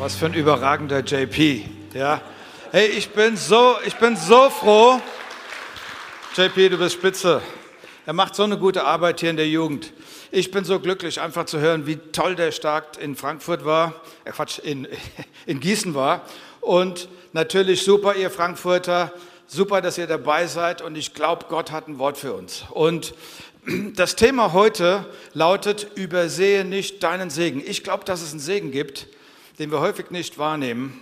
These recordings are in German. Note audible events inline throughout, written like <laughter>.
Was für ein überragender JP. Ja. Hey, ich bin so, ich bin so froh. JP, du bist spitze. Er macht so eine gute Arbeit hier in der Jugend. Ich bin so glücklich, einfach zu hören, wie toll der Start in Frankfurt war, äh Quatsch, in, <laughs> in Gießen war. Und natürlich super, ihr Frankfurter, super, dass ihr dabei seid. Und ich glaube, Gott hat ein Wort für uns. Und <clears throat> das Thema heute lautet, übersehe nicht deinen Segen. Ich glaube, dass es einen Segen gibt, den wir häufig nicht wahrnehmen,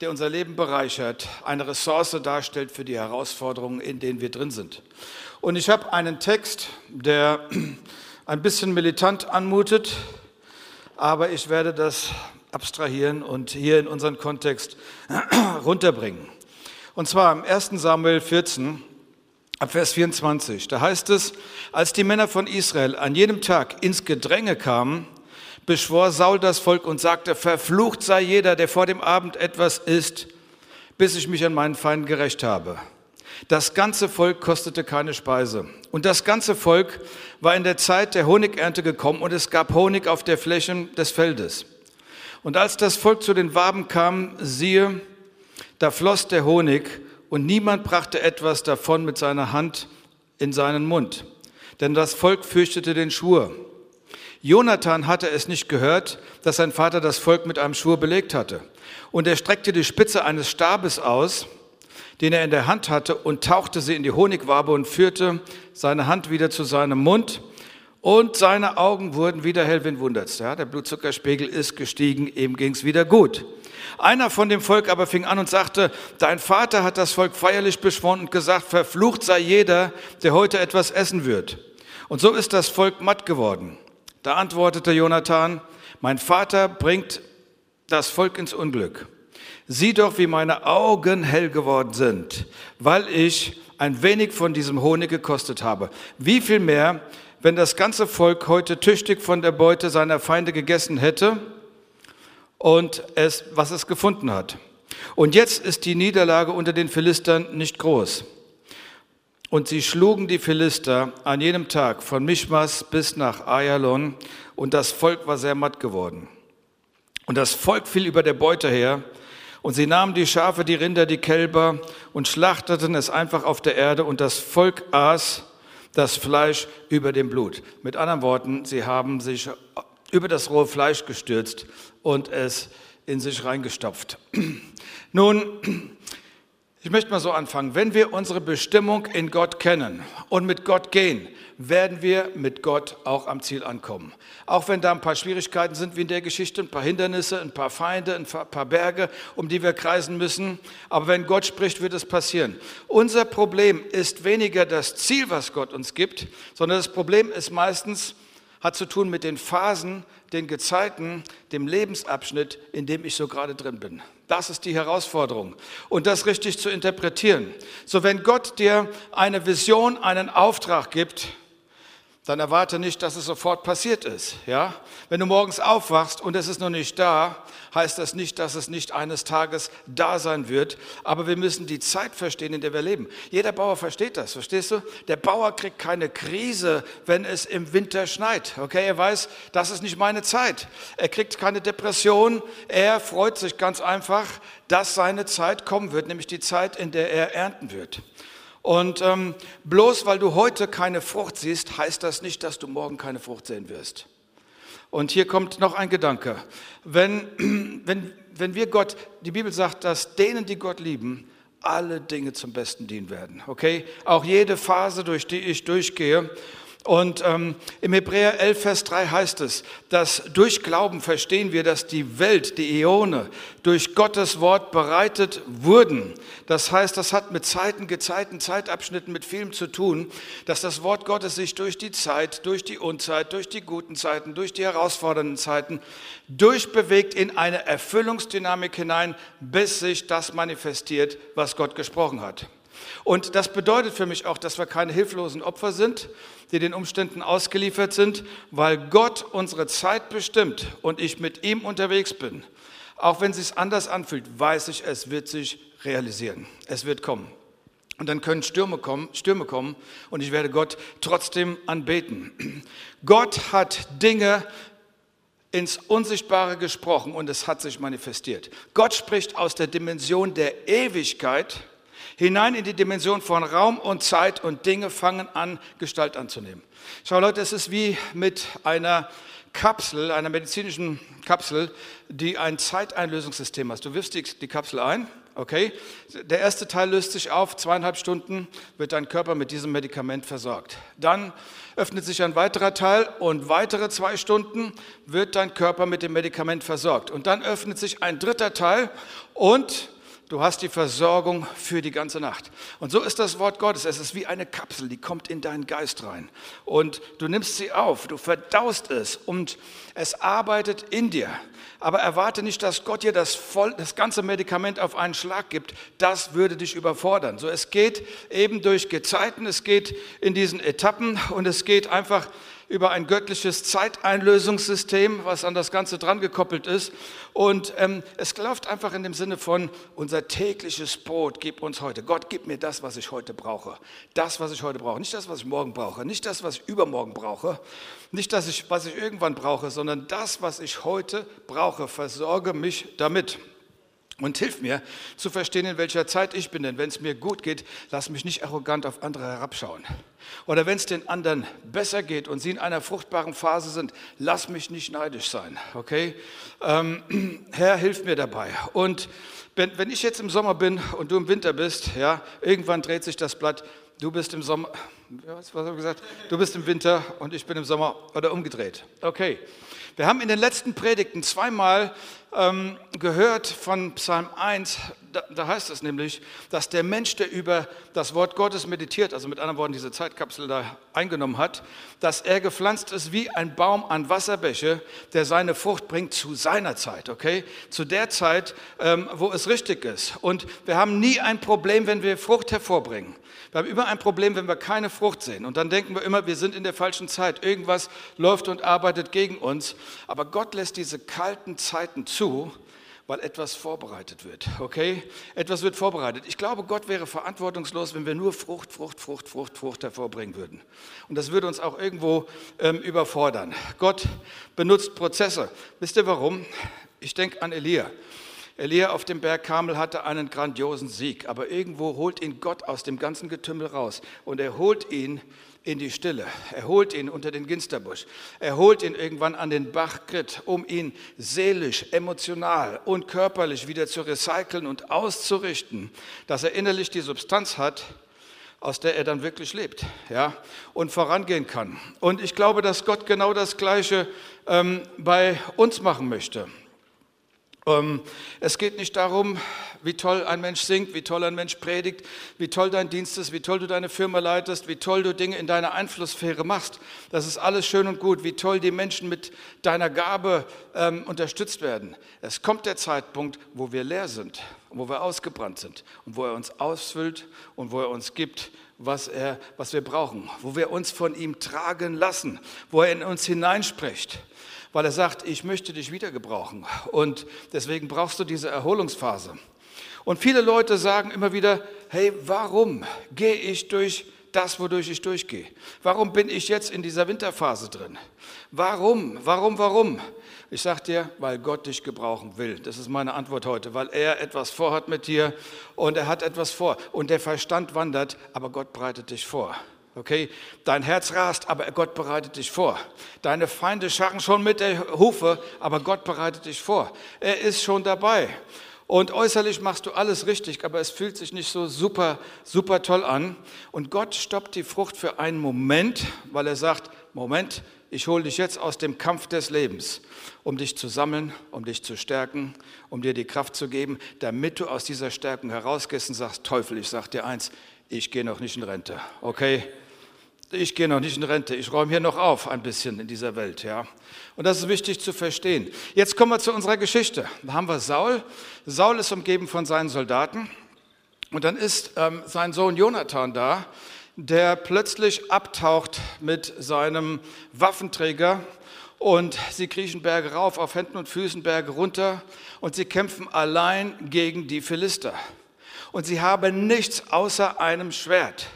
der unser Leben bereichert, eine Ressource darstellt für die Herausforderungen, in denen wir drin sind. Und ich habe einen Text, der <clears throat> ein bisschen militant anmutet, aber ich werde das abstrahieren und hier in unseren Kontext <clears throat> runterbringen. Und zwar im 1. Samuel 14, ab Vers 24. Da heißt es, als die Männer von Israel an jedem Tag ins Gedränge kamen, beschwor Saul das Volk und sagte, verflucht sei jeder, der vor dem Abend etwas isst, bis ich mich an meinen Feinden gerecht habe. Das ganze Volk kostete keine Speise. Und das ganze Volk war in der Zeit der Honigernte gekommen und es gab Honig auf der Fläche des Feldes. Und als das Volk zu den Waben kam, siehe, da floss der Honig und niemand brachte etwas davon mit seiner Hand in seinen Mund. Denn das Volk fürchtete den Schwur. Jonathan hatte es nicht gehört, dass sein Vater das Volk mit einem Schwur belegt hatte. Und er streckte die Spitze eines Stabes aus, den er in der Hand hatte, und tauchte sie in die Honigwabe und führte seine Hand wieder zu seinem Mund. Und seine Augen wurden wieder hell, wenn wundert's. Ja, der Blutzuckerspiegel ist gestiegen, ihm ging's wieder gut. Einer von dem Volk aber fing an und sagte, dein Vater hat das Volk feierlich beschworen und gesagt, verflucht sei jeder, der heute etwas essen wird. Und so ist das Volk matt geworden. Da antwortete Jonathan, mein Vater bringt das Volk ins Unglück. Sieh doch, wie meine Augen hell geworden sind, weil ich ein wenig von diesem Honig gekostet habe. Wie viel mehr, wenn das ganze Volk heute tüchtig von der Beute seiner Feinde gegessen hätte und es, was es gefunden hat. Und jetzt ist die Niederlage unter den Philistern nicht groß. Und sie schlugen die Philister an jedem Tag von Mischmas bis nach Ayalon und das Volk war sehr matt geworden. Und das Volk fiel über der Beute her und sie nahmen die Schafe, die Rinder, die Kälber und schlachteten es einfach auf der Erde und das Volk aß das Fleisch über dem Blut. Mit anderen Worten, sie haben sich über das rohe Fleisch gestürzt und es in sich reingestopft. <clears throat> Nun, ich möchte mal so anfangen. Wenn wir unsere Bestimmung in Gott kennen und mit Gott gehen, werden wir mit Gott auch am Ziel ankommen. Auch wenn da ein paar Schwierigkeiten sind, wie in der Geschichte, ein paar Hindernisse, ein paar Feinde, ein paar Berge, um die wir kreisen müssen. Aber wenn Gott spricht, wird es passieren. Unser Problem ist weniger das Ziel, was Gott uns gibt, sondern das Problem ist meistens, hat zu tun mit den Phasen, den Gezeiten, dem Lebensabschnitt, in dem ich so gerade drin bin. Das ist die Herausforderung. Und das richtig zu interpretieren. So, wenn Gott dir eine Vision, einen Auftrag gibt, dann erwarte nicht, dass es sofort passiert ist. Ja? Wenn du morgens aufwachst und es ist noch nicht da, heißt das nicht, dass es nicht eines Tages da sein wird. Aber wir müssen die Zeit verstehen, in der wir leben. Jeder Bauer versteht das, verstehst du? Der Bauer kriegt keine Krise, wenn es im Winter schneit. Okay, er weiß, das ist nicht meine Zeit. Er kriegt keine Depression. Er freut sich ganz einfach, dass seine Zeit kommen wird, nämlich die Zeit, in der er ernten wird. Und ähm, bloß weil du heute keine Frucht siehst, heißt das nicht, dass du morgen keine Frucht sehen wirst. Und hier kommt noch ein Gedanke. Wenn, <clears throat> wenn, wenn wir Gott, die Bibel sagt, dass denen, die Gott lieben, alle Dinge zum Besten dienen werden. Okay? Auch jede Phase, durch die ich durchgehe, und ähm, im Hebräer 11, Vers 3 heißt es, dass durch Glauben verstehen wir, dass die Welt, die Äone, durch Gottes Wort bereitet wurden. Das heißt, das hat mit Zeiten, Gezeiten, Zeitabschnitten, mit vielem zu tun, dass das Wort Gottes sich durch die Zeit, durch die Unzeit, durch die guten Zeiten, durch die herausfordernden Zeiten durchbewegt in eine Erfüllungsdynamik hinein, bis sich das manifestiert, was Gott gesprochen hat. Und das bedeutet für mich auch, dass wir keine hilflosen Opfer sind, die den Umständen ausgeliefert sind, weil Gott unsere Zeit bestimmt und ich mit ihm unterwegs bin. Auch wenn es sich anders anfühlt, weiß ich, es wird sich realisieren. Es wird kommen. Und dann können Stürme kommen, Stürme kommen und ich werde Gott trotzdem anbeten. Gott hat Dinge ins Unsichtbare gesprochen und es hat sich manifestiert. Gott spricht aus der Dimension der Ewigkeit hinein in die Dimension von Raum und Zeit und Dinge fangen an, Gestalt anzunehmen. Schau Leute, es ist wie mit einer Kapsel, einer medizinischen Kapsel, die ein Zeiteinlösungssystem hat. Du wirfst die, die Kapsel ein, okay? Der erste Teil löst sich auf, zweieinhalb Stunden wird dein Körper mit diesem Medikament versorgt. Dann öffnet sich ein weiterer Teil und weitere zwei Stunden wird dein Körper mit dem Medikament versorgt. Und dann öffnet sich ein dritter Teil und Du hast die Versorgung für die ganze Nacht. Und so ist das Wort Gottes. Es ist wie eine Kapsel, die kommt in deinen Geist rein. Und du nimmst sie auf, du verdaust es und es arbeitet in dir. Aber erwarte nicht, dass Gott dir das, voll, das ganze Medikament auf einen Schlag gibt. Das würde dich überfordern. So, es geht eben durch Gezeiten, es geht in diesen Etappen und es geht einfach über ein göttliches Zeiteinlösungssystem, was an das Ganze dran gekoppelt ist. Und ähm, es läuft einfach in dem Sinne von, unser tägliches Brot gib uns heute. Gott, gib mir das, was ich heute brauche. Das, was ich heute brauche. Nicht das, was ich morgen brauche. Nicht das, was ich übermorgen brauche. Nicht das, was ich irgendwann brauche, sondern das, was ich heute brauche. Versorge mich damit und hilf mir zu verstehen, in welcher Zeit ich bin. Denn wenn es mir gut geht, lass mich nicht arrogant auf andere herabschauen. Oder wenn es den anderen besser geht und sie in einer fruchtbaren Phase sind, lass mich nicht neidisch sein. Okay? Ähm, <clears throat> Herr, hilf mir dabei. Und wenn, wenn ich jetzt im Sommer bin und du im Winter bist, ja, irgendwann dreht sich das Blatt. Du bist im Sommer, was, habe ich gesagt? Du bist im Winter und ich bin im Sommer oder umgedreht. Okay. Wir haben in den letzten Predigten zweimal ähm, gehört von Psalm 1, da, da, heißt es nämlich, dass der Mensch, der über das Wort Gottes meditiert, also mit anderen Worten diese Zeitkapsel da eingenommen hat, dass er gepflanzt ist wie ein Baum an Wasserbäche, der seine Frucht bringt zu seiner Zeit, okay? Zu der Zeit, ähm, wo es richtig ist. Und wir haben nie ein Problem, wenn wir Frucht hervorbringen. Wir haben immer ein Problem, wenn wir keine Frucht sehen. Und dann denken wir immer, wir sind in der falschen Zeit. Irgendwas läuft und arbeitet gegen uns. Aber Gott lässt diese kalten Zeiten zu, weil etwas vorbereitet wird. Okay? Etwas wird vorbereitet. Ich glaube, Gott wäre verantwortungslos, wenn wir nur Frucht, Frucht, Frucht, Frucht, Frucht hervorbringen würden. Und das würde uns auch irgendwo ähm, überfordern. Gott benutzt Prozesse. Wisst ihr warum? Ich denke an Elia. Elia auf dem Berg Kamel hatte einen grandiosen Sieg, aber irgendwo holt ihn Gott aus dem ganzen Getümmel raus und er holt ihn in die Stille. Er holt ihn unter den Ginsterbusch. Er holt ihn irgendwann an den Bach Grit, um ihn seelisch, emotional und körperlich wieder zu recyceln und auszurichten, dass er innerlich die Substanz hat, aus der er dann wirklich lebt ja, und vorangehen kann. Und ich glaube, dass Gott genau das Gleiche ähm, bei uns machen möchte. Ähm, es geht nicht darum, wie toll ein Mensch singt, wie toll ein Mensch predigt, wie toll dein Dienst ist, wie toll du deine Firma leitest, wie toll du Dinge in deiner Einflusssphäre machst. Das ist alles schön und gut, wie toll die Menschen mit deiner Gabe ähm, unterstützt werden. Es kommt der Zeitpunkt, wo wir leer sind, wo wir ausgebrannt sind und wo er uns ausfüllt und wo er uns gibt, was, er, was wir brauchen, wo wir uns von ihm tragen lassen, wo er in uns hineinspricht weil er sagt, ich möchte dich wieder gebrauchen und deswegen brauchst du diese Erholungsphase. Und viele Leute sagen immer wieder, hey, warum gehe ich durch das, wodurch ich durchgehe? Warum bin ich jetzt in dieser Winterphase drin? Warum, warum, warum? Ich sage dir, weil Gott dich gebrauchen will. Das ist meine Antwort heute, weil er etwas vorhat mit dir und er hat etwas vor. Und der Verstand wandert, aber Gott bereitet dich vor. Okay, dein Herz rast, aber Gott bereitet dich vor. Deine Feinde scharren schon mit der Hufe, aber Gott bereitet dich vor. Er ist schon dabei. Und äußerlich machst du alles richtig, aber es fühlt sich nicht so super, super toll an. Und Gott stoppt die Frucht für einen Moment, weil er sagt, Moment, ich hole dich jetzt aus dem Kampf des Lebens, um dich zu sammeln, um dich zu stärken, um dir die Kraft zu geben, damit du aus dieser Stärkung herausgehst und sagst, Teufel, ich sag dir eins, ich gehe noch nicht in Rente, okay? Ich gehe noch nicht in Rente, ich räume hier noch auf ein bisschen in dieser Welt. Ja? Und das ist wichtig zu verstehen. Jetzt kommen wir zu unserer Geschichte. Da haben wir Saul. Saul ist umgeben von seinen Soldaten. Und dann ist ähm, sein Sohn Jonathan da, der plötzlich abtaucht mit seinem Waffenträger. Und sie kriechen Berge rauf, auf Händen und Füßen Berge runter. Und sie kämpfen allein gegen die Philister. Und sie haben nichts außer einem Schwert.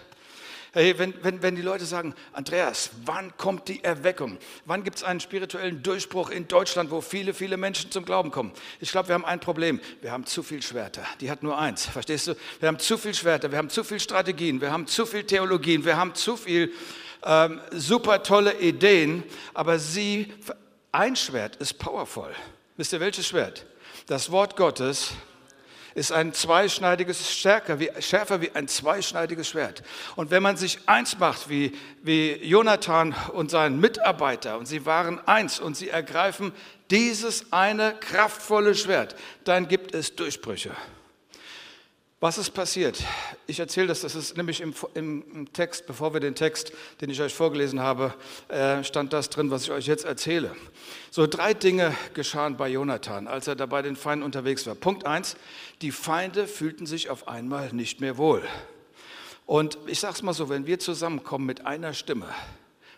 Hey, wenn, wenn, wenn die Leute sagen, Andreas, wann kommt die Erweckung? Wann gibt es einen spirituellen Durchbruch in Deutschland, wo viele, viele Menschen zum Glauben kommen? Ich glaube, wir haben ein Problem. Wir haben zu viel Schwerter. Die hat nur eins. <laughs> Verstehst du? Wir haben zu viel Schwerter, wir haben zu viel Strategien, wir haben zu viel Theologien, wir haben zu viel ähm, super tolle Ideen. Aber sie, ein Schwert ist powerful. Wisst ihr, welches Schwert? Das Wort Gottes ist ein zweischneidiges, stärker, wie, schärfer wie ein zweischneidiges Schwert. Und wenn man sich eins macht, wie, wie Jonathan und sein Mitarbeiter, und sie waren eins und sie ergreifen dieses eine kraftvolle Schwert, dann gibt es Durchbrüche. Was ist passiert? Ich erzähle das, das ist nämlich im, im, Text, bevor wir den Text, den ich euch vorgelesen habe, äh, stand das drin, was ich euch jetzt erzähle. So drei Dinge geschahen bei Jonathan, als er da bei den Feinden unterwegs war. Punkt eins, die Feinde fühlten sich auf einmal nicht mehr wohl. Und ich sage es mal so, wenn wir zusammenkommen mit einer Stimme,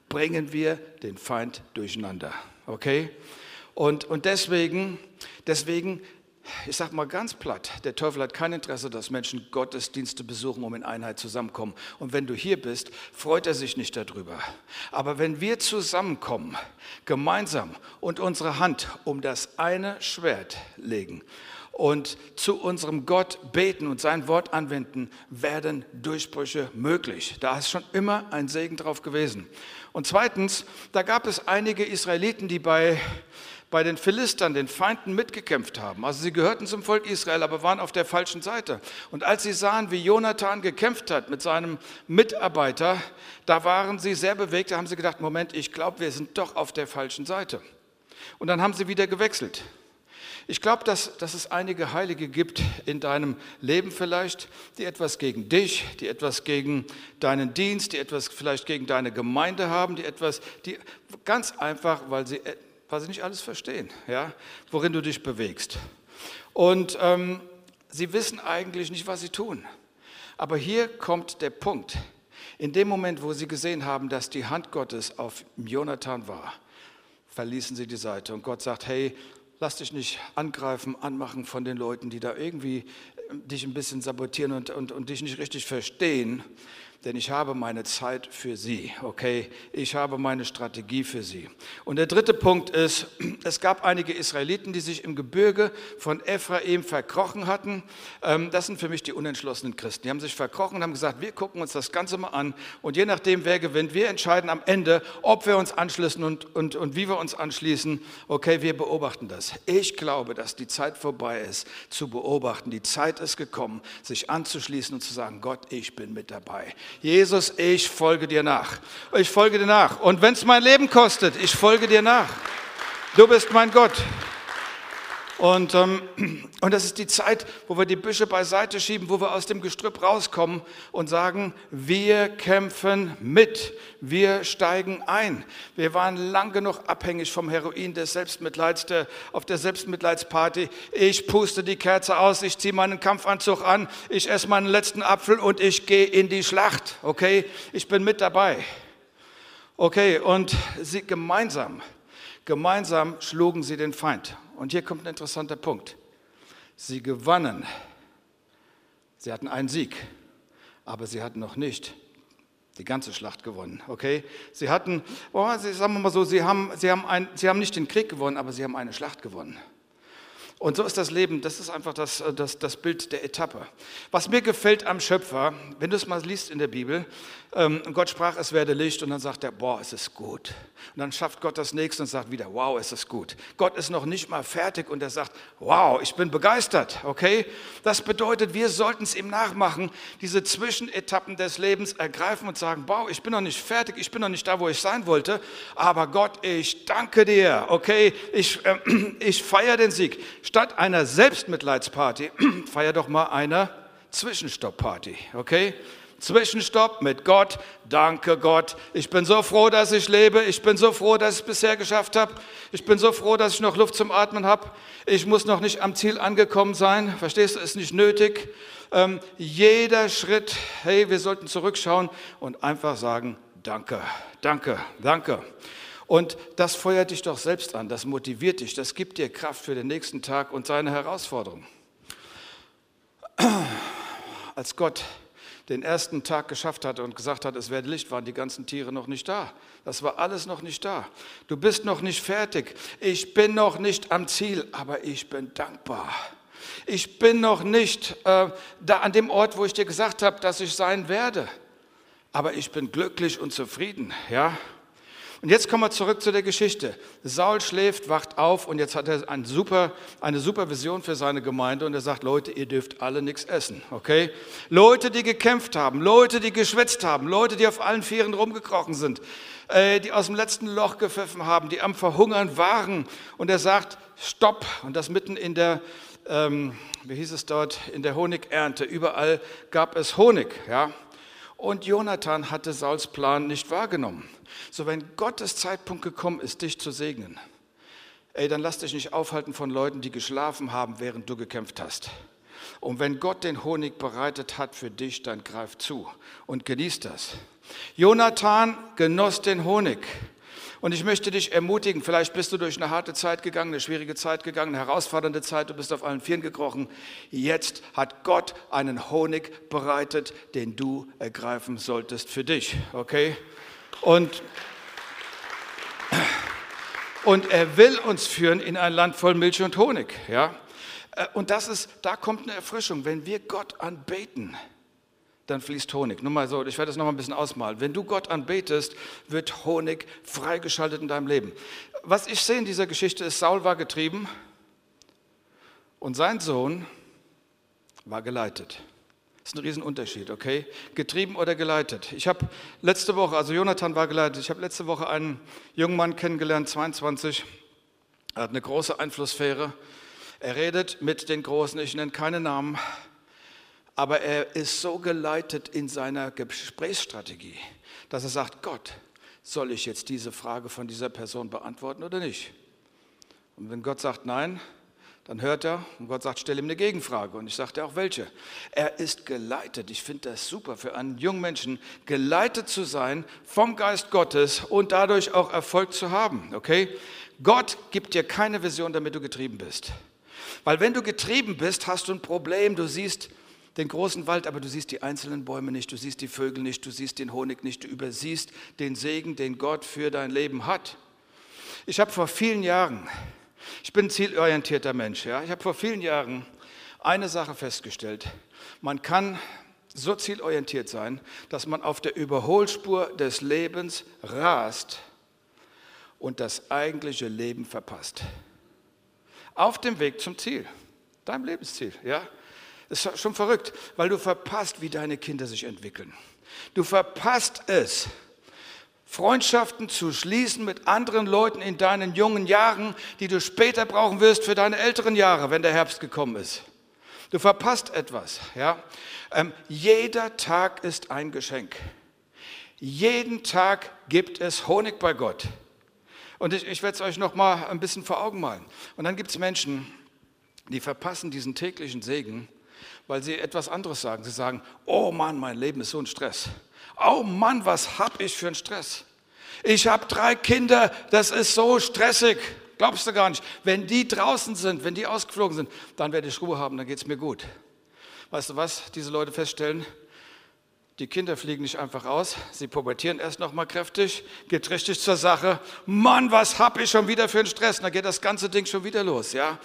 bringen wir den Feind durcheinander. Okay? Und, und deswegen, deswegen ich sage mal ganz platt, der Teufel hat kein Interesse, dass Menschen Gottesdienste besuchen, um in Einheit zusammenkommen. Und wenn du hier bist, freut er sich nicht darüber. Aber wenn wir zusammenkommen, gemeinsam und unsere Hand um das eine Schwert legen und zu unserem Gott beten und sein Wort anwenden, werden Durchbrüche möglich. Da ist schon immer ein Segen drauf gewesen. Und zweitens, da gab es einige Israeliten, die bei bei den Philistern, den Feinden, mitgekämpft haben. Also sie gehörten zum Volk Israel, aber waren auf der falschen Seite. Und als sie sahen, wie Jonathan gekämpft hat mit seinem Mitarbeiter, da waren sie sehr bewegt, da haben sie gedacht, Moment, ich glaube, wir sind doch auf der falschen Seite. Und dann haben sie wieder gewechselt. Ich glaube, dass, dass es einige Heilige gibt in deinem Leben vielleicht, die etwas gegen dich, die etwas gegen deinen Dienst, die etwas vielleicht gegen deine Gemeinde haben, die etwas, die ganz einfach, weil sie weil sie nicht alles verstehen, ja, worin du dich bewegst. Und ähm, sie wissen eigentlich nicht, was sie tun. Aber hier kommt der Punkt. In dem Moment, wo sie gesehen haben, dass die Hand Gottes auf Jonathan war, verließen sie die Seite. Und Gott sagt, hey, lass dich nicht angreifen, anmachen von den Leuten, die da irgendwie äh, dich ein bisschen sabotieren und, und, und dich nicht richtig verstehen denn ich habe meine Zeit für Sie, okay? Ich habe meine Strategie für Sie. Und der dritte Punkt ist, <clears throat> es gab einige Israeliten, die sich im Gebirge von Ephraim verkrochen hatten. Ähm, das sind für mich die unentschlossenen Christen. Die haben sich verkrochen und haben gesagt, wir gucken uns das Ganze mal an und je nachdem, wer gewinnt, wir entscheiden am Ende, ob wir uns anschließen und, und, und wie wir uns anschließen. Okay, wir beobachten das. Ich glaube, dass die Zeit vorbei ist, zu beobachten. Die Zeit ist gekommen, sich anzuschließen und zu sagen, Gott, ich bin mit dabei. Jesus, ich folge dir nach. Ich folge dir nach. Und wenn es mein Leben kostet, ich folge dir nach. Du bist mein Gott. Und, ähm, und das ist die Zeit, wo wir die Büsche beiseite schieben, wo wir aus dem Gestrüpp rauskommen und sagen, wir kämpfen mit, wir steigen ein. Wir waren lang genug abhängig vom Heroin des Selbstmitleids, der, auf der Selbstmitleidsparty. Ich puste die Kerze aus, ich ziehe meinen Kampfanzug an, ich esse meinen letzten Apfel und ich gehe in die Schlacht. Okay, ich bin mit dabei. Okay, und sie gemeinsam, gemeinsam schlugen sie den Feind. Und hier kommt ein interessanter Punkt. Sie gewannen. Sie hatten einen Sieg, aber sie hatten noch nicht die ganze Schlacht gewonnen. Okay? Sie hatten, oh, sagen wir mal so, sie haben, sie, haben ein, sie haben nicht den Krieg gewonnen, aber sie haben eine Schlacht gewonnen. Und so ist das Leben, das ist einfach das, das, das Bild der Etappe. Was mir gefällt am Schöpfer, wenn du es mal liest in der Bibel, ähm, Gott sprach, es werde Licht und dann sagt er, boah, es ist gut. Und dann schafft Gott das nächste und sagt wieder, wow, es ist gut. Gott ist noch nicht mal fertig und er sagt, wow, ich bin begeistert, okay? Das bedeutet, wir sollten es ihm nachmachen, diese Zwischenetappen des Lebens ergreifen und sagen, wow, ich bin noch nicht fertig, ich bin noch nicht da, wo ich sein wollte, aber Gott, ich danke dir, okay? Ich, äh, <clears throat> ich feiere den Sieg. Statt einer Selbstmitleidsparty, <clears throat> feier doch mal eine Zwischenstoppparty, okay? Zwischenstopp mit Gott. Danke Gott. Ich bin so froh, dass ich lebe. Ich bin so froh, dass ich es bisher geschafft habe. Ich bin so froh, dass ich noch Luft zum Atmen habe. Ich muss noch nicht am Ziel angekommen sein. Verstehst du, ist nicht nötig. Ähm, jeder Schritt, hey, wir sollten zurückschauen und einfach sagen, danke, danke, danke. Und das feuert dich doch selbst an, das motiviert dich, das gibt dir Kraft für den nächsten Tag und seine Herausforderung. Als Gott den ersten Tag geschafft hatte und gesagt hat, es werde Licht, waren die ganzen Tiere noch nicht da. Das war alles noch nicht da. Du bist noch nicht fertig. Ich bin noch nicht am Ziel, aber ich bin dankbar. Ich bin noch nicht äh, da an dem Ort, wo ich dir gesagt habe, dass ich sein werde. Aber ich bin glücklich und zufrieden, ja. Und jetzt kommen wir zurück zu der Geschichte. Saul schläft, wacht auf und jetzt hat er eine super, eine super Vision für seine Gemeinde und er sagt, Leute, ihr dürft alle nichts essen, okay? Leute, die gekämpft haben, Leute, die geschwitzt haben, Leute, die auf allen Vieren rumgekrochen sind, äh, die aus dem letzten Loch gepfiffen haben, die am Verhungern waren. Und er sagt, stopp. Und das mitten in der, ähm, wie hieß es dort, in der Honigernte. Überall gab es Honig, ja? Und Jonathan hatte Sauls Plan nicht wahrgenommen. So, wenn Gottes Zeitpunkt gekommen ist, dich zu segnen, ey, dann lass dich nicht aufhalten von Leuten, die geschlafen haben, während du gekämpft hast. Und wenn Gott den Honig bereitet hat für dich, dann greif zu und genieß das. Jonathan genoss den Honig. Und ich möchte dich ermutigen, vielleicht bist du durch eine harte Zeit gegangen, eine schwierige Zeit gegangen, eine herausfordernde Zeit, du bist auf allen Vieren gekrochen. Jetzt hat Gott einen Honig bereitet, den du ergreifen solltest für dich. Okay? Und, und er will uns führen in ein Land voll Milch und Honig. Ja? Äh, und das ist, da kommt eine Erfrischung. Wenn wir Gott anbeten, dann fließt Honig. Nur mal so, ich werde das noch mal ein bisschen ausmalen. Wenn du Gott anbetest, wird Honig freigeschaltet in deinem Leben. Was ich sehe in dieser Geschichte ist, Saul war getrieben und sein Sohn war geleitet. Das ist ein Riesenunterschied, okay? Getrieben oder geleitet. Ich habe letzte Woche, also Jonathan war geleitet, ich habe letzte Woche einen jungen Mann kennengelernt, 22, er hat eine große Einflusssphäre. Er redet mit den Großen, ich nenne keine Namen, aber er ist so geleitet in seiner Gesprächsstrategie, dass er sagt, Gott, soll ich jetzt diese Frage von dieser Person beantworten oder nicht? Und wenn Gott sagt nein, dann hört er und Gott sagt, stell ihm eine Gegenfrage. Und ich sagte auch welche. Er ist geleitet. Ich finde das super für einen jungen Menschen, geleitet zu sein vom Geist Gottes und dadurch auch Erfolg zu haben. Okay? Gott gibt dir keine Vision, damit du getrieben bist. Weil wenn du getrieben bist, hast du ein Problem. Du siehst den großen Wald, aber du siehst die einzelnen Bäume nicht, du siehst die Vögel nicht, du siehst den Honig nicht, du übersiehst den Segen, den Gott für dein Leben hat. Ich habe vor vielen Jahren ich bin ein zielorientierter Mensch. Ja? Ich habe vor vielen Jahren eine Sache festgestellt. Man kann so zielorientiert sein, dass man auf der Überholspur des Lebens rast und das eigentliche Leben verpasst. Auf dem Weg zum Ziel, deinem Lebensziel. Ja? Das ist schon verrückt, weil du verpasst, wie deine Kinder sich entwickeln. Du verpasst es, Freundschaften zu schließen mit anderen Leuten in deinen jungen Jahren, die du später brauchen wirst für deine älteren Jahre, wenn der Herbst gekommen ist. Du verpasst etwas. Ja? Ähm, jeder Tag ist ein Geschenk. Jeden Tag gibt es Honig bei Gott. Und ich, ich werde es euch noch mal ein bisschen vor Augen malen. Und dann gibt es Menschen, die verpassen diesen täglichen Segen, weil sie etwas anderes sagen. Sie sagen, oh Mann, mein Leben ist so ein Stress oh Mann, was habe ich für einen Stress. Ich habe drei Kinder, das ist so stressig. Glaubst du gar nicht. Wenn die draußen sind, wenn die ausgeflogen sind, dann werde ich Ruhe haben, dann geht es mir gut. Weißt du was diese Leute feststellen? Die Kinder fliegen nicht einfach aus, sie pubertieren erst noch mal kräftig, geht richtig zur Sache. Mann, was habe ich schon wieder für einen Stress? Dann geht das ganze Ding schon wieder los, ja?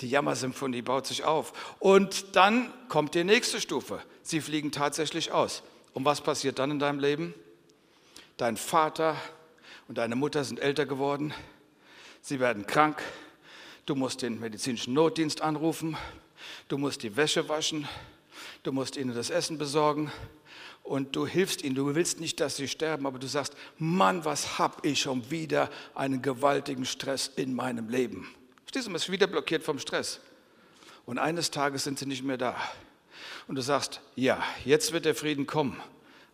Die Jammersymphonie baut sich auf. Und dann kommt die nächste Stufe. Sie fliegen tatsächlich aus. Und was passiert dann in deinem Leben? Dein Vater und deine Mutter sind älter geworden. Sie werden krank. Du musst den medizinischen Notdienst anrufen. Du musst die Wäsche waschen. Du musst ihnen das Essen besorgen. Und du hilfst ihnen. Du willst nicht, dass sie sterben, aber du sagst, Mann, was habe ich schon wieder einen gewaltigen Stress in meinem Leben. Verstehst du, man ist wieder blockiert vom Stress. Und eines Tages sind sie nicht mehr da und du sagst, ja, jetzt wird der Frieden kommen.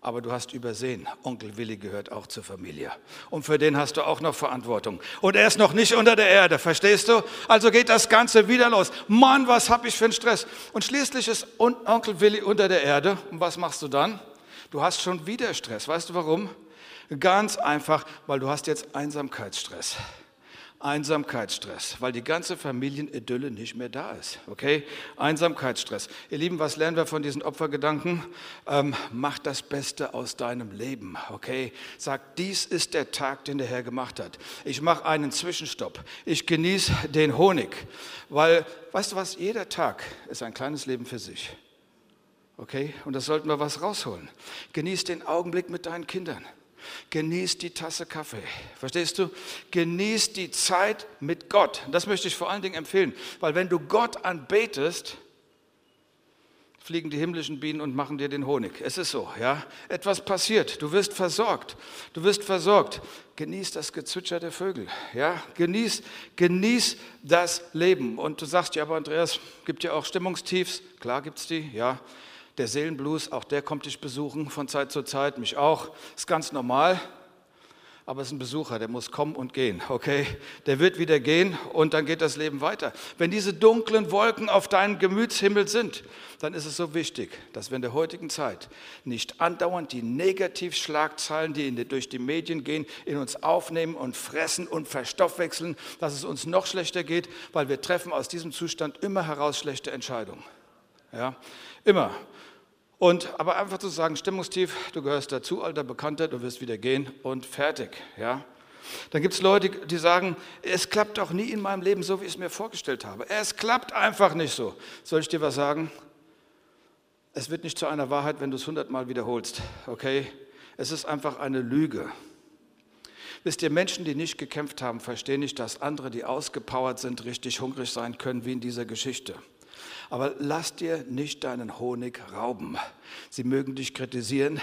Aber du hast übersehen, Onkel Willi gehört auch zur Familie. Und für den hast du auch noch Verantwortung. Und er ist noch nicht unter der Erde, verstehst du? Also geht das Ganze wieder los. Mann, was habe ich für einen Stress? Und schließlich ist Onkel Willi unter der Erde. Und was machst du dann? Du hast schon wieder Stress. Weißt du warum? Ganz einfach, weil du hast jetzt Einsamkeitsstress. Einsamkeitsstress, weil die ganze Familienidylle nicht mehr da ist. Okay? Einsamkeitsstress. Ihr Lieben, was lernen wir von diesen Opfergedanken? Ähm, mach das Beste aus deinem Leben. Okay? Sag, dies ist der Tag, den der Herr gemacht hat. Ich mache einen Zwischenstopp. Ich genieße den Honig, weil, weißt du was? Jeder Tag ist ein kleines Leben für sich. Okay? Und das sollten wir was rausholen. Genieß den Augenblick mit deinen Kindern. Genieß die Tasse Kaffee. Verstehst du? Genieß die Zeit mit Gott. Das möchte ich vor allen Dingen empfehlen, weil wenn du Gott anbetest, fliegen die himmlischen Bienen und machen dir den Honig. Es ist so, ja. Etwas passiert. Du wirst versorgt. Du wirst versorgt. Genieß das Gezwitscher der Vögel, ja. Genieß, genieß das Leben. Und du sagst, ja, aber Andreas, gibt ja auch Stimmungstiefs. Klar gibt's die, ja. Der Seelenblues, auch der kommt dich besuchen von Zeit zu Zeit, mich auch. Ist ganz normal. Aber es ist ein Besucher, der muss kommen und gehen, okay? Der wird wieder gehen und dann geht das Leben weiter. Wenn diese dunklen Wolken auf deinem Gemütshimmel sind, dann ist es so wichtig, dass wir in der heutigen Zeit nicht andauernd die Negativschlagzeilen, die die, durch die Medien gehen, in uns aufnehmen und fressen und verstoffwechseln, dass es uns noch schlechter geht, weil wir treffen aus diesem Zustand immer heraus schlechte Entscheidungen. Ja, immer. Und aber einfach zu sagen, Stimmungstief, du gehörst dazu, alter Bekannter, du wirst wieder gehen und fertig. Ja? Dann gibt es Leute, die sagen, es klappt doch nie in meinem Leben so, wie ich es mir vorgestellt habe. Es klappt einfach nicht so. Soll ich dir was sagen? Es wird nicht zu einer Wahrheit, wenn du es hundertmal wiederholst. Okay? Es ist einfach eine Lüge. Wisst ihr, Menschen, die nicht gekämpft haben, verstehen nicht, dass andere, die ausgepowert sind, richtig hungrig sein können, wie in dieser Geschichte. Aber lass dir nicht deinen Honig rauben. Sie mögen dich kritisieren,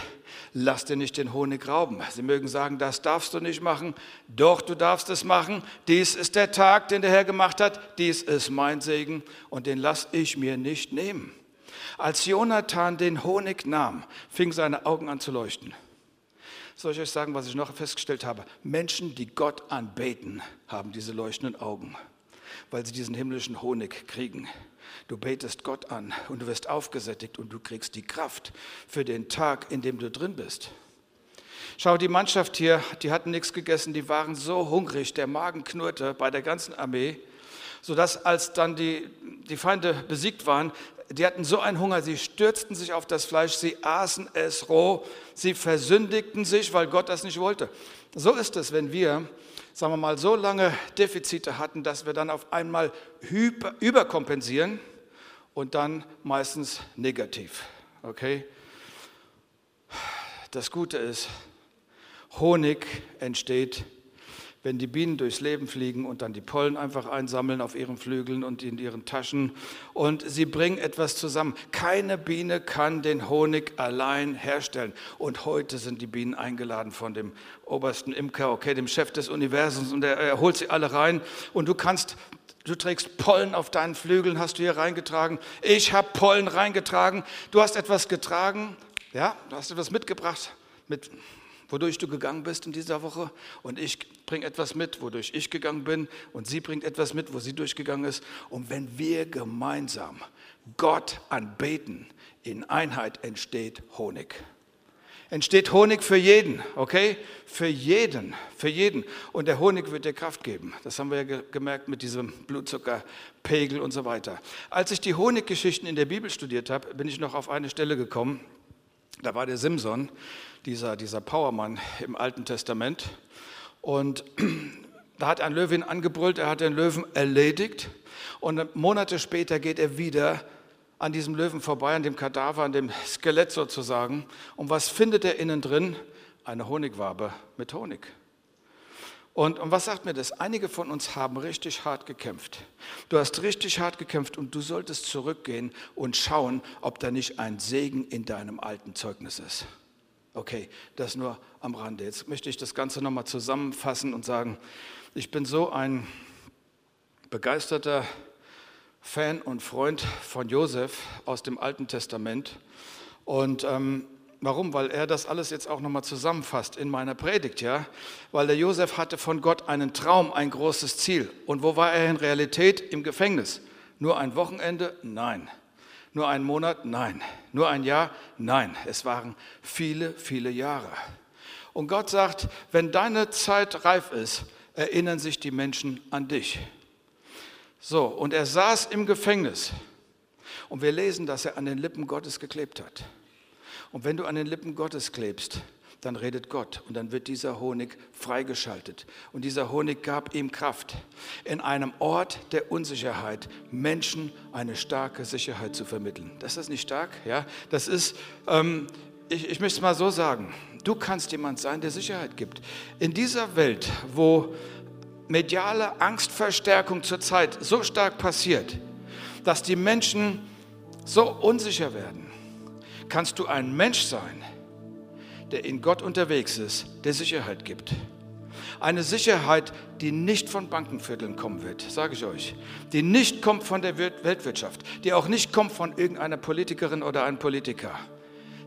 lass dir nicht den Honig rauben. Sie mögen sagen, das darfst du nicht machen. Doch, du darfst es machen. Dies ist der Tag, den der Herr gemacht hat. Dies ist mein Segen und den lass ich mir nicht nehmen. Als Jonathan den Honig nahm, fing seine Augen an zu leuchten. Soll ich euch sagen, was ich noch festgestellt habe? Menschen, die Gott anbeten, haben diese leuchtenden Augen, weil sie diesen himmlischen Honig kriegen. Du betest Gott an und du wirst aufgesättigt und du kriegst die Kraft für den Tag, in dem du drin bist. Schau, die Mannschaft hier, die hatten nichts gegessen, die waren so hungrig, der Magen knurrte bei der ganzen Armee, sodass als dann die, die Feinde besiegt waren, die hatten so einen Hunger, sie stürzten sich auf das Fleisch, sie aßen es roh, sie versündigten sich, weil Gott das nicht wollte. So ist es, wenn wir sagen wir mal, so lange Defizite hatten, dass wir dann auf einmal überkompensieren und dann meistens negativ. Okay? Das Gute ist, Honig entsteht wenn die Bienen durchs Leben fliegen und dann die Pollen einfach einsammeln auf ihren Flügeln und in ihren Taschen und sie bringen etwas zusammen. Keine Biene kann den Honig allein herstellen. Und heute sind die Bienen eingeladen von dem obersten Imker, okay, dem Chef des Universums und er, er holt sie alle rein und du kannst Du trägst Pollen auf deinen Flügeln, hast du hier reingetragen. Ich habe Pollen reingetragen. Du hast etwas getragen, ja, du hast etwas mitgebracht mit wodurch du gegangen bist in dieser Woche und ich bringe etwas mit, wodurch ich gegangen bin und sie bringt etwas mit, wo sie durchgegangen ist. Und wenn wir gemeinsam Gott anbeten, in Einheit entsteht Honig. Entsteht Honig für jeden, okay? Für jeden, für jeden. Und der Honig wird dir Kraft geben. Das haben wir ja gemerkt mit diesem Blutzuckerpegel und so weiter. Als ich die Honiggeschichten in der Bibel studiert habe, bin ich noch auf eine Stelle gekommen. Da war der Simson, dieser, dieser Powermann im Alten Testament. Und <clears throat> da hat ein Löwe ihn angebrüllt, er hat den Löwen erledigt. Und Monate später geht er wieder an diesem Löwen vorbei, an dem Kadaver, an dem Skelett sozusagen. Und was findet er innen drin? Eine Honigwabe mit Honig. Und, und was sagt mir das? Einige von uns haben richtig hart gekämpft. Du hast richtig hart gekämpft und du solltest zurückgehen und schauen, ob da nicht ein Segen in deinem alten Zeugnis ist. Okay, das nur am Rande. Jetzt möchte ich das Ganze nochmal zusammenfassen und sagen, ich bin so ein begeisterter Fan und Freund von Josef aus dem Alten Testament. Und ähm, warum? Weil er das alles jetzt auch nochmal zusammenfasst in meiner Predigt, ja? Weil der Josef hatte von Gott einen Traum, ein großes Ziel. Und wo war er in Realität? Im Gefängnis. Nur ein Wochenende? Nein. Nur ein Monat? Nein. Nur ein Jahr? Nein. Es waren viele, viele Jahre. Und Gott sagt, wenn deine Zeit reif ist, erinnern sich die Menschen an dich. So, und er saß im Gefängnis. Und wir lesen, dass er an den Lippen Gottes geklebt hat. Und wenn du an den Lippen Gottes klebst, dann redet Gott und dann wird dieser Honig freigeschaltet. Und dieser Honig gab ihm Kraft, in einem Ort der Unsicherheit Menschen eine starke Sicherheit zu vermitteln. Das ist nicht stark, ja? Das ist, ähm, ich, ich möchte es mal so sagen, du kannst jemand sein, der Sicherheit gibt. In dieser Welt, wo mediale Angstverstärkung zurzeit so stark passiert, dass die Menschen so unsicher werden, kannst du ein Mensch sein, der in Gott unterwegs ist, der Sicherheit gibt. Eine Sicherheit, die nicht von Bankenvierteln kommen wird, sage ich euch. Die nicht kommt von der Weltwirtschaft, die auch nicht kommt von irgendeiner Politikerin oder einem Politiker,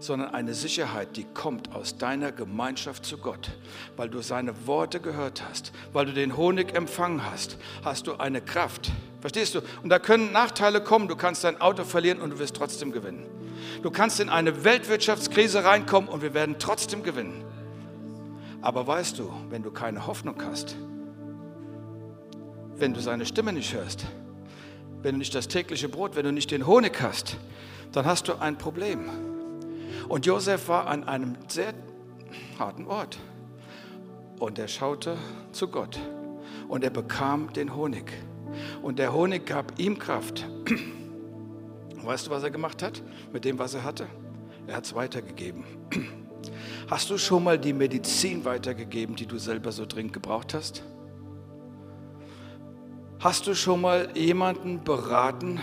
sondern eine Sicherheit, die kommt aus deiner Gemeinschaft zu Gott. Weil du seine Worte gehört hast, weil du den Honig empfangen hast, hast du eine Kraft. Verstehst du? Und da können Nachteile kommen. Du kannst dein Auto verlieren und du wirst trotzdem gewinnen. Du kannst in eine Weltwirtschaftskrise reinkommen und wir werden trotzdem gewinnen. Aber weißt du, wenn du keine Hoffnung hast, wenn du seine Stimme nicht hörst, wenn du nicht das tägliche Brot, wenn du nicht den Honig hast, dann hast du ein Problem. Und Josef war an einem sehr harten Ort. Und er schaute zu Gott. Und er bekam den Honig. Und der Honig gab ihm Kraft. <clears throat> Weißt du, was er gemacht hat mit dem, was er hatte? Er hat es weitergegeben. <clears throat> Hast du schon mal die Medizin weitergegeben, die du selber so dringend gebraucht hast? Hast du schon mal jemanden beraten,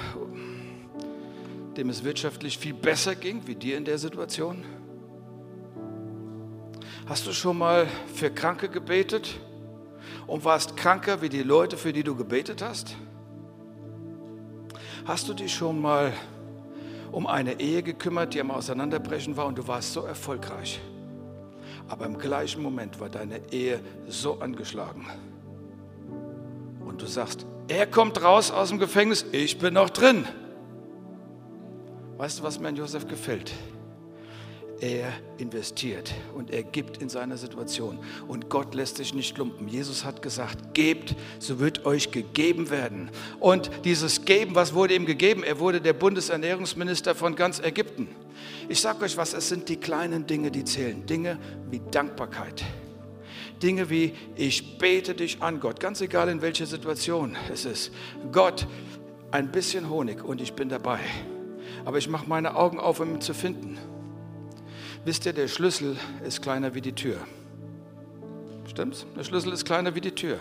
dem es wirtschaftlich viel besser ging wie dir in der Situation? Hast du schon mal für Kranke gebetet und warst kranker wie die Leute, für die du gebetet hast? Hast du dich schon mal um eine Ehe gekümmert, die am Auseinanderbrechen war und du warst so erfolgreich? Aber im gleichen Moment war deine Ehe so angeschlagen. Und du sagst, er kommt raus aus dem Gefängnis, ich bin noch drin. Weißt du, was mir an Josef gefällt? Er investiert und er gibt in seiner Situation. Und Gott lässt sich nicht lumpen. Jesus hat gesagt, gebt, so wird euch gegeben werden. Und dieses Geben, was wurde ihm gegeben? Er wurde der Bundesernährungsminister von ganz Ägypten. Ich sage euch was, es sind die kleinen Dinge, die zählen. Dinge wie Dankbarkeit. Dinge wie, ich bete dich an, Gott, ganz egal in welcher Situation es ist. Gott, ein bisschen Honig und ich bin dabei. Aber ich mache meine Augen auf, um ihn zu finden. Wisst ihr, der Schlüssel ist kleiner wie die Tür. Stimmt's? Der Schlüssel ist kleiner wie die Tür.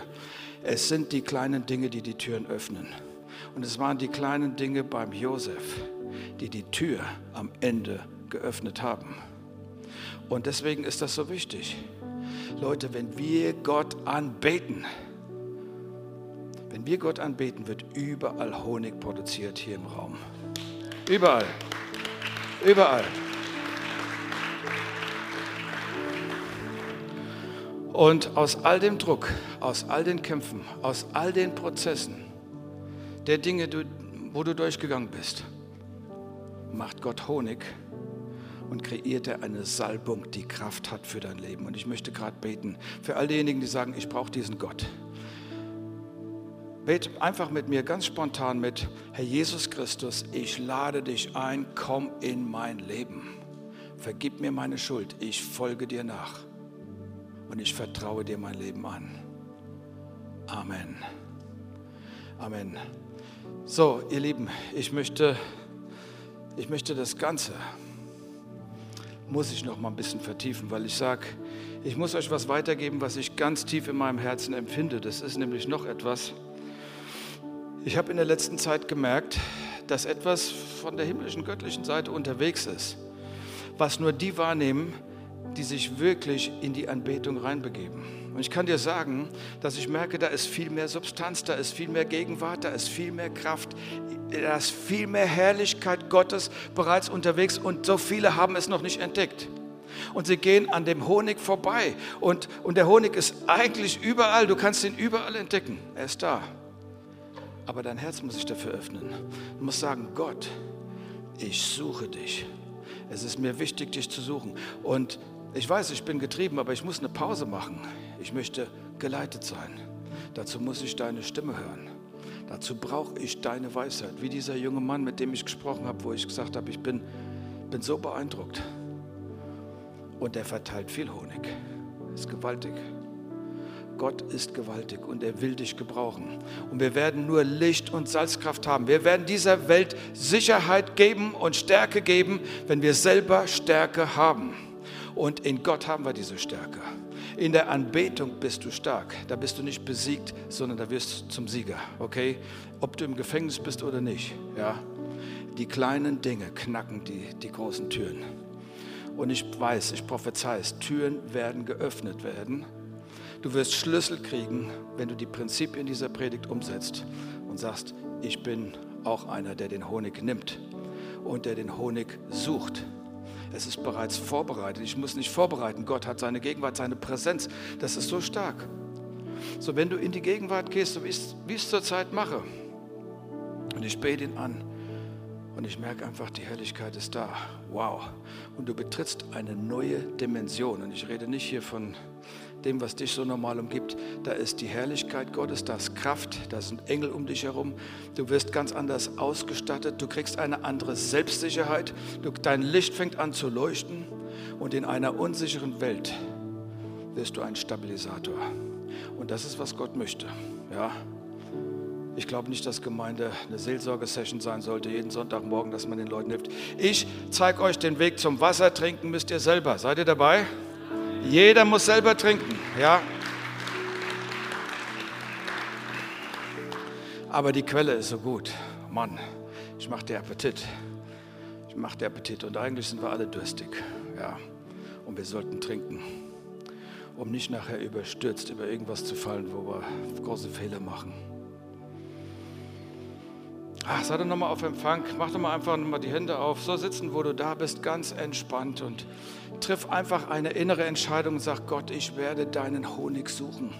Es sind die kleinen Dinge, die die Türen öffnen. Und es waren die kleinen Dinge beim Josef, die die Tür am Ende geöffnet haben. Und deswegen ist das so wichtig. Leute, wenn wir Gott anbeten, wenn wir Gott anbeten, wird überall Honig produziert hier im Raum. Überall. Überall. Und aus all dem Druck, aus all den Kämpfen, aus all den Prozessen, der Dinge, wo du durchgegangen bist, macht Gott Honig und kreiert er eine Salbung, die Kraft hat für dein Leben. Und ich möchte gerade beten für all diejenigen, die sagen, ich brauche diesen Gott. Bet einfach mit mir ganz spontan mit, Herr Jesus Christus, ich lade dich ein, komm in mein Leben. Vergib mir meine Schuld, ich folge dir nach und ich vertraue dir mein Leben an. Amen. Amen. So, ihr Lieben, ich möchte, ich möchte das Ganze, muss ich noch mal ein bisschen vertiefen, weil ich sage, ich muss euch was weitergeben, was ich ganz tief in meinem Herzen empfinde. Das ist nämlich noch etwas. Ich habe in der letzten Zeit gemerkt, dass etwas von der himmlischen, göttlichen Seite unterwegs ist, was nur die wahrnehmen, die sich wirklich in die Anbetung reinbegeben. Und ich kann dir sagen, dass ich merke, da ist viel mehr Substanz, da ist viel mehr Gegenwart, da ist viel mehr Kraft, da ist viel mehr Herrlichkeit Gottes bereits unterwegs und so viele haben es noch nicht entdeckt. Und sie gehen an dem Honig vorbei. Und, und der Honig ist eigentlich überall, du kannst ihn überall entdecken. Er ist da. Aber dein Herz muss sich dafür öffnen. Du musst sagen, Gott, ich suche dich. Es ist mir wichtig, dich zu suchen. Und ich weiß, ich bin getrieben, aber ich muss eine Pause machen. Ich möchte geleitet sein. Dazu muss ich deine Stimme hören. Dazu brauche ich deine Weisheit. Wie dieser junge Mann, mit dem ich gesprochen habe, wo ich gesagt habe, ich bin, bin so beeindruckt. Und er verteilt viel Honig. Ist gewaltig. Gott ist gewaltig und er will dich gebrauchen. Und wir werden nur Licht und Salzkraft haben. Wir werden dieser Welt Sicherheit geben und Stärke geben, wenn wir selber Stärke haben. Und in Gott haben wir diese Stärke. In der Anbetung bist du stark. Da bist du nicht besiegt, sondern da wirst du zum Sieger. Okay? Ob du im Gefängnis bist oder nicht. Ja? Die kleinen Dinge knacken die, die großen Türen. Und ich weiß, ich prophezei es, Türen werden geöffnet werden Du wirst Schlüssel kriegen, wenn du die Prinzipien dieser Predigt umsetzt und sagst, ich bin auch einer, der den Honig nimmt und der den Honig sucht. Es ist bereits vorbereitet. Ich muss nicht vorbereiten. Gott hat seine Gegenwart, seine Präsenz. Das ist so stark. So, wenn du in die Gegenwart gehst, so wie ich es zurzeit mache, und ich bete ihn an, und ich merke einfach, die Herrlichkeit ist da. Wow. Und du betrittst eine neue Dimension. Und ich rede nicht hier von dem, was dich so normal umgibt. Da ist die Herrlichkeit Gottes, da ist Kraft, da sind Engel um dich herum. Du wirst ganz anders ausgestattet, du kriegst eine andere Selbstsicherheit, du, dein Licht fängt an zu leuchten und in einer unsicheren Welt wirst du ein Stabilisator. Und das ist, was Gott möchte. Ja? Ich glaube nicht, dass Gemeinde eine Seelsorgesession sein sollte, jeden Sonntagmorgen, dass man den Leuten hilft. Ich zeige euch den Weg zum Wasser trinken, müsst ihr selber. Seid ihr dabei? Jeder muss selber trinken, ja. Aber die Quelle ist so gut. Mann, ich mache dir Appetit. Ich mache dir Appetit. Und eigentlich sind wir alle durstig, ja. Und wir sollten trinken, um nicht nachher überstürzt über irgendwas zu fallen, wo wir große Fehler machen. Ach, sei doch nochmal auf Empfang. Mach doch mal einfach nochmal die Hände auf. So sitzen, wo du da bist, ganz entspannt und triff einfach eine innere Entscheidung und sag, Gott, ich werde deinen Honig suchen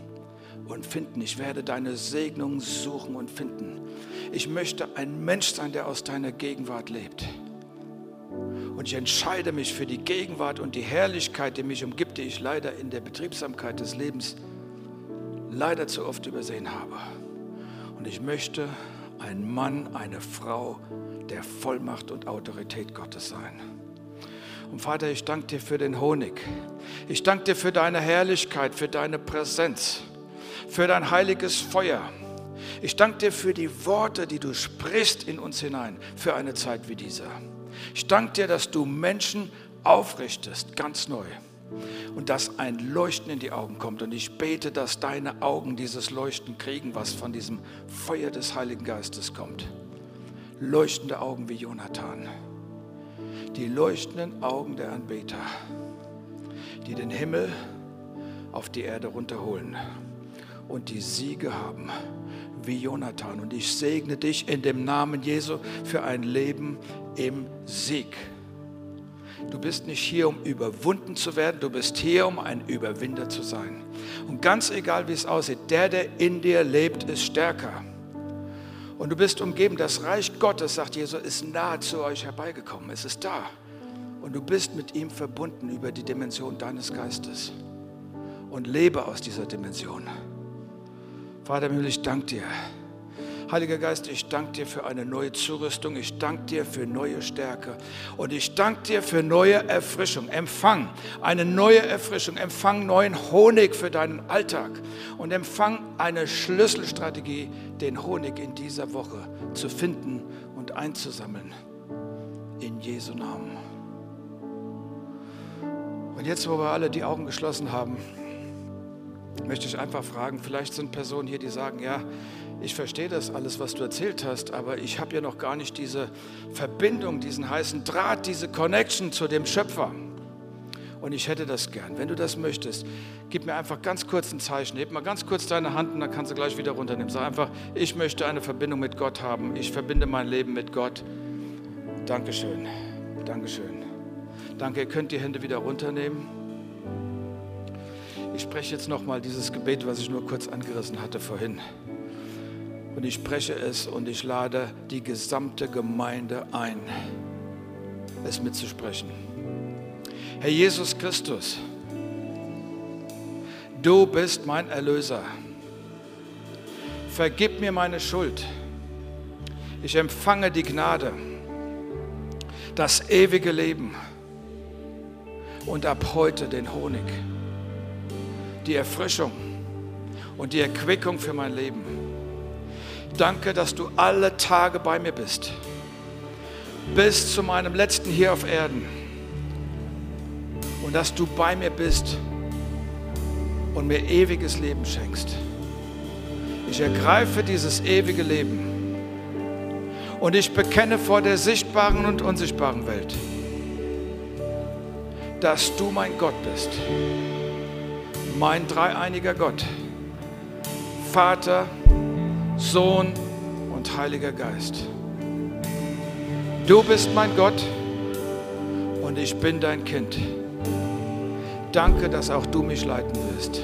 und finden. Ich werde deine Segnung suchen und finden. Ich möchte ein Mensch sein, der aus deiner Gegenwart lebt. Und ich entscheide mich für die Gegenwart und die Herrlichkeit, die mich umgibt, die ich leider in der Betriebsamkeit des Lebens leider zu oft übersehen habe. Und ich möchte ein Mann, eine Frau der Vollmacht und Autorität Gottes sein. Und Vater, ich danke dir für den Honig. Ich danke dir für deine Herrlichkeit, für deine Präsenz, für dein heiliges Feuer. Ich danke dir für die Worte, die du sprichst in uns hinein, für eine Zeit wie diese. Ich danke dir, dass du Menschen aufrichtest, ganz neu und dass ein Leuchten in die Augen kommt. Und ich bete, dass deine Augen dieses Leuchten kriegen, was von diesem Feuer des Heiligen Geistes kommt. Leuchtende Augen wie Jonathan. Die leuchtenden Augen der Anbeter, die den Himmel auf die Erde runterholen und die Siege haben wie Jonathan. Und ich segne dich in dem Namen Jesu für ein Leben im Sieg. Du bist nicht hier, um überwunden zu werden, du bist hier, um ein Überwinder zu sein. Und ganz egal, wie es aussieht, der, der in dir lebt, ist stärker. Und du bist umgeben, das Reich Gottes, sagt Jesus, ist nahe zu euch herbeigekommen, es ist da. Und du bist mit ihm verbunden über die Dimension deines Geistes. Und lebe aus dieser Dimension. Vater ich danke dir Heiliger Geist, ich danke dir für eine neue Zurüstung. Ich danke dir für neue Stärke. Und ich danke dir für neue Erfrischung. Empfang eine neue Erfrischung. Empfang neuen Honig für deinen Alltag. Und empfang eine Schlüsselstrategie, den Honig in dieser Woche zu finden und einzusammeln. In Jesu Namen. Und jetzt, wo wir alle die Augen geschlossen haben, möchte ich einfach fragen, vielleicht sind Personen hier, die sagen, ja, ich verstehe das alles, was du erzählt hast, aber ich habe ja noch gar nicht diese Verbindung, diesen heißen Draht, diese Connection zu dem Schöpfer. Und ich hätte das gern. Wenn du das möchtest, gib mir einfach ganz kurz ein Zeichen. Heb mal ganz kurz deine Hand und dann kannst du gleich wieder runternehmen. Sag einfach, ich möchte eine Verbindung mit Gott haben. Ich verbinde mein Leben mit Gott. Dankeschön. Dankeschön. Danke, ihr könnt die Hände wieder runternehmen. Ich spreche jetzt nochmal dieses Gebet, was ich nur kurz angerissen hatte vorhin. Und ich spreche es und ich lade die gesamte Gemeinde ein, es mitzusprechen. Herr Jesus Christus, du bist mein Erlöser. Vergib mir meine Schuld. Ich empfange die Gnade, das ewige Leben und ab heute den Honig, die Erfrischung und die Erquickung für mein Leben. Danke, dass du alle Tage bei mir bist, bis zu meinem letzten hier auf Erden. Und dass du bei mir bist und mir ewiges Leben schenkst. Ich ergreife dieses ewige Leben. Und ich bekenne vor der sichtbaren und unsichtbaren Welt, dass du mein Gott bist, mein dreieiniger Gott, Vater, Sohn und Heiliger Geist. Du bist mein Gott und ich bin dein Kind. Danke, dass auch du mich leiten wirst.